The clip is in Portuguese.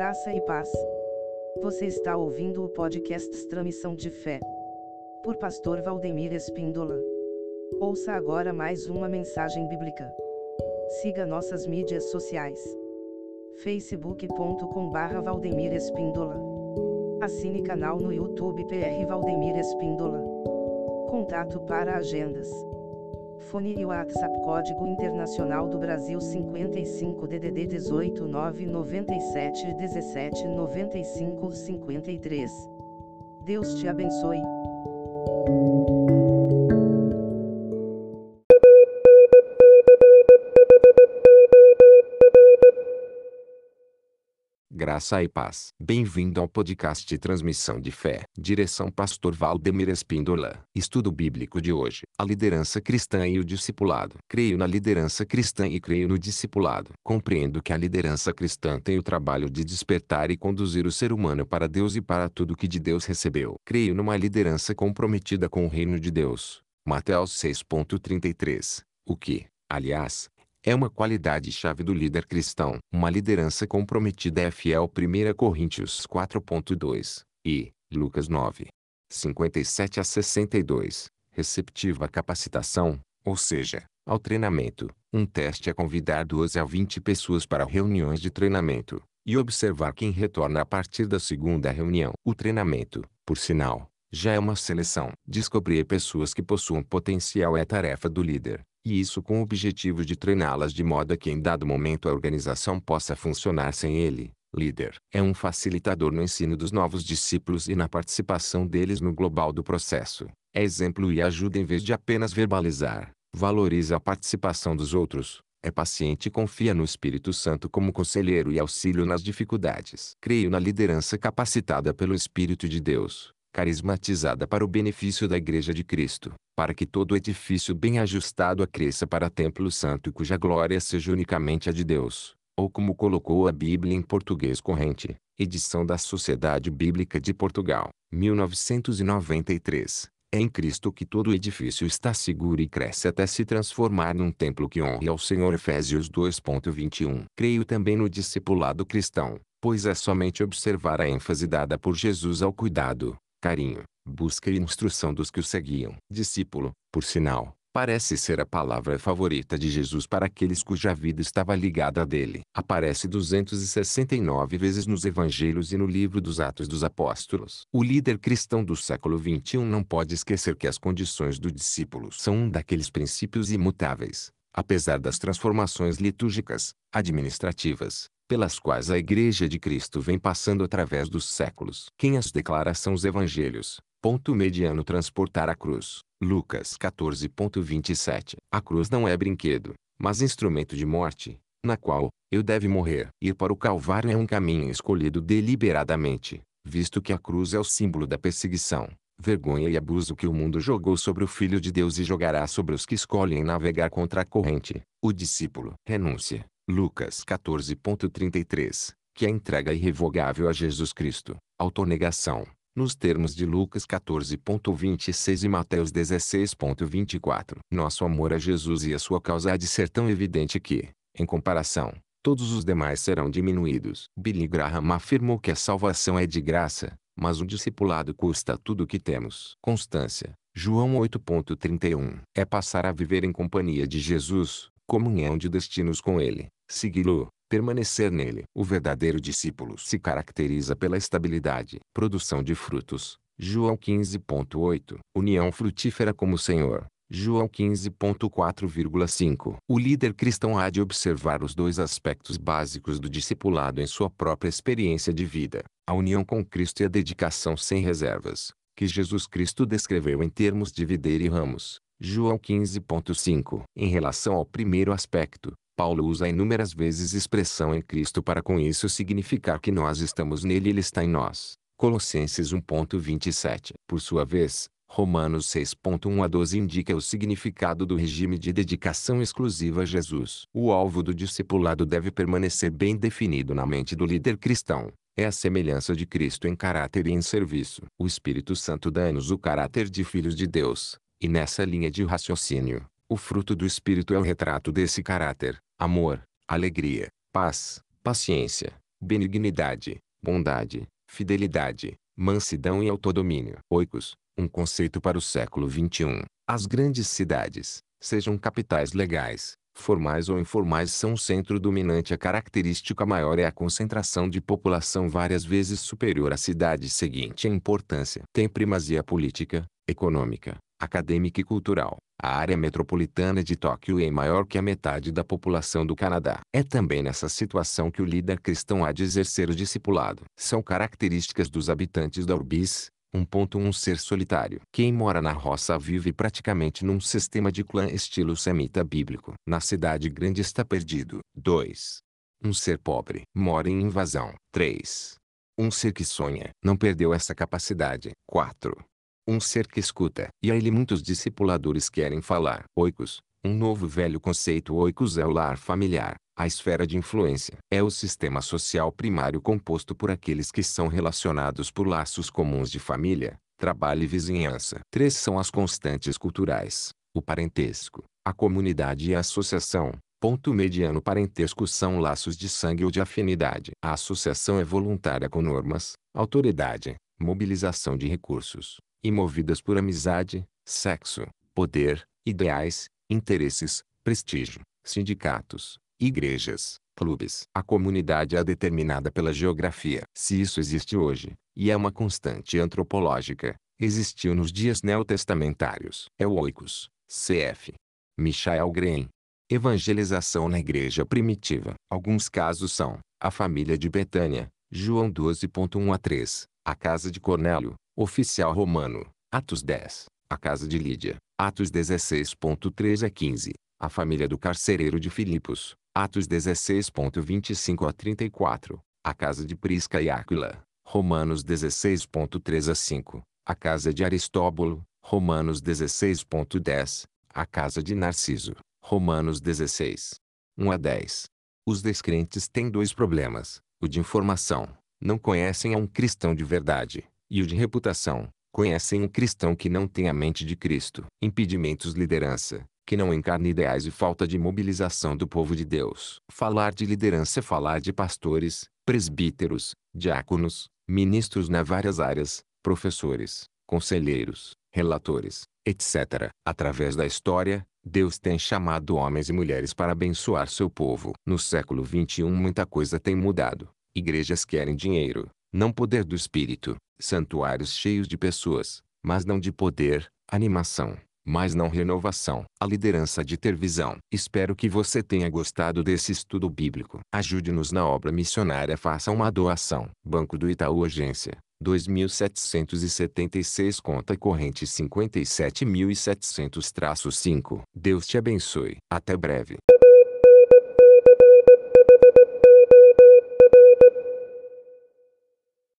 Graça e paz. Você está ouvindo o podcast Transmissão de Fé. Por Pastor Valdemir Espíndola. Ouça agora mais uma mensagem bíblica. Siga nossas mídias sociais. facebook.com/barra Valdemir Espíndola. Assine canal no YouTube PR Valdemir Espíndola. Contato para agendas. Fone e WhatsApp Código Internacional do Brasil 55 DDD 18 997 17 95 53. Deus te abençoe. Graça e paz. Bem-vindo ao podcast de Transmissão de Fé. Direção Pastor Valdemir Espíndola. Estudo bíblico de hoje. A liderança cristã e o discipulado. Creio na liderança cristã e creio no discipulado. Compreendo que a liderança cristã tem o trabalho de despertar e conduzir o ser humano para Deus e para tudo que de Deus recebeu. Creio numa liderança comprometida com o reino de Deus. Mateus 6.33. O que, aliás, é uma qualidade-chave do líder cristão. Uma liderança comprometida é fiel 1 Coríntios 4.2 e Lucas 9. 57 a 62. Receptiva à capacitação, ou seja, ao treinamento. Um teste é convidar 12 a 20 pessoas para reuniões de treinamento e observar quem retorna a partir da segunda reunião. O treinamento, por sinal, já é uma seleção. Descobrir pessoas que possuam potencial é tarefa do líder e isso com o objetivo de treiná-las de modo que em dado momento a organização possa funcionar sem ele. Líder é um facilitador no ensino dos novos discípulos e na participação deles no global do processo. É exemplo e ajuda em vez de apenas verbalizar. Valoriza a participação dos outros. É paciente e confia no Espírito Santo como conselheiro e auxílio nas dificuldades. Creio na liderança capacitada pelo Espírito de Deus carismatizada para o benefício da Igreja de Cristo, para que todo edifício bem ajustado cresça para templo santo e cuja glória seja unicamente a de Deus, ou como colocou a Bíblia em português corrente, edição da Sociedade Bíblica de Portugal, 1993. É em Cristo que todo edifício está seguro e cresce até se transformar num templo que honre ao Senhor Efésios 2.21. Creio também no discipulado cristão, pois é somente observar a ênfase dada por Jesus ao cuidado, carinho, busca e instrução dos que o seguiam. Discípulo, por sinal, parece ser a palavra favorita de Jesus para aqueles cuja vida estava ligada a dele. Aparece 269 vezes nos evangelhos e no livro dos Atos dos Apóstolos. O líder cristão do século XXI não pode esquecer que as condições do discípulo são um daqueles princípios imutáveis, apesar das transformações litúrgicas, administrativas, pelas quais a Igreja de Cristo vem passando através dos séculos. Quem as declara são os evangelhos. Ponto mediano transportar a cruz. Lucas 14.27 A cruz não é brinquedo, mas instrumento de morte, na qual, eu deve morrer. Ir para o Calvário é um caminho escolhido deliberadamente, visto que a cruz é o símbolo da perseguição, vergonha e abuso que o mundo jogou sobre o Filho de Deus e jogará sobre os que escolhem navegar contra a corrente. O discípulo. Renúncia. Lucas 14.33, que é a entrega irrevogável a Jesus Cristo, autonegação, nos termos de Lucas 14.26 e Mateus 16.24. Nosso amor a Jesus e a sua causa há de ser tão evidente que, em comparação, todos os demais serão diminuídos. Billy Graham afirmou que a salvação é de graça, mas o discipulado custa tudo o que temos. Constância. João 8.31 é passar a viver em companhia de Jesus, comunhão de destinos com ele, segui-lo, permanecer nele. O verdadeiro discípulo se caracteriza pela estabilidade, produção de frutos. João 15.8 União frutífera como o Senhor. João 15.4,5 O líder cristão há de observar os dois aspectos básicos do discipulado em sua própria experiência de vida: a união com Cristo e a dedicação sem reservas, que Jesus Cristo descreveu em termos de videira e ramos. João 15.5 Em relação ao primeiro aspecto, Paulo usa inúmeras vezes expressão em Cristo para com isso significar que nós estamos nele e ele está em nós. Colossenses 1.27 Por sua vez, Romanos 6.1 a 12 indica o significado do regime de dedicação exclusiva a Jesus. O alvo do discipulado deve permanecer bem definido na mente do líder cristão. É a semelhança de Cristo em caráter e em serviço. O Espírito Santo dá-nos o caráter de filhos de Deus, e nessa linha de raciocínio, o fruto do Espírito é o retrato desse caráter: amor, alegria, paz, paciência, benignidade, bondade, fidelidade, mansidão e autodomínio. Oikos, um conceito para o século XXI. As grandes cidades, sejam capitais legais, formais ou informais são o centro dominante. A característica maior é a concentração de população várias vezes superior à cidade seguinte em importância. Tem primazia política, econômica, acadêmica e cultural. A área metropolitana de Tóquio é maior que a metade da população do Canadá. É também nessa situação que o líder cristão há de exercer o discipulado. São características dos habitantes da Urbis, 1.1 Ser solitário. Quem mora na roça vive praticamente num sistema de clã estilo semita bíblico. Na cidade grande está perdido. 2. Um ser pobre. Mora em invasão. 3. Um ser que sonha. Não perdeu essa capacidade. 4. Um ser que escuta. E a ele muitos discipuladores querem falar. Oicos. Um novo velho conceito oicos é o lar familiar. A esfera de influência é o sistema social primário composto por aqueles que são relacionados por laços comuns de família, trabalho e vizinhança. Três são as constantes culturais: o parentesco, a comunidade e a associação. Ponto mediano parentesco são laços de sangue ou de afinidade. A associação é voluntária com normas, autoridade, mobilização de recursos, e movidas por amizade, sexo, poder, ideais, interesses, prestígio, sindicatos, igrejas, clubes. A comunidade é determinada pela geografia. Se isso existe hoje, e é uma constante antropológica, existiu nos dias neotestamentários. É o Oikos, cf. Michael Green. Evangelização na igreja primitiva. Alguns casos são, a família de Betânia, João 12.1 a 3, a casa de Cornélio, oficial romano, Atos 10, a casa de Lídia, Atos 16.3 a 15, a família do carcereiro de Filipos, Atos 16.25 a 34, a casa de Prisca e Áquila, Romanos 16.3 a 5, a casa de Aristóbulo, Romanos 16.10, a casa de Narciso, Romanos 16. 1 a 10. Os descrentes têm dois problemas, o de informação, não conhecem a um cristão de verdade, e o de reputação, conhecem um cristão que não tem a mente de Cristo. Impedimentos liderança, que não encarna ideais e falta de mobilização do povo de Deus. Falar de liderança é falar de pastores, presbíteros, diáconos, ministros nas várias áreas, professores, conselheiros, relatores, etc. Através da história, Deus tem chamado homens e mulheres para abençoar seu povo. No século XXI muita coisa tem mudado. Igrejas querem dinheiro, não poder do espírito, santuários cheios de pessoas, mas não de poder, animação, mas não renovação. A liderança de ter visão. Espero que você tenha gostado desse estudo bíblico. Ajude-nos na obra missionária. Faça uma doação. Banco do Itaú Agência. 2.776 conta corrente 57.700-5. Deus te abençoe. Até breve.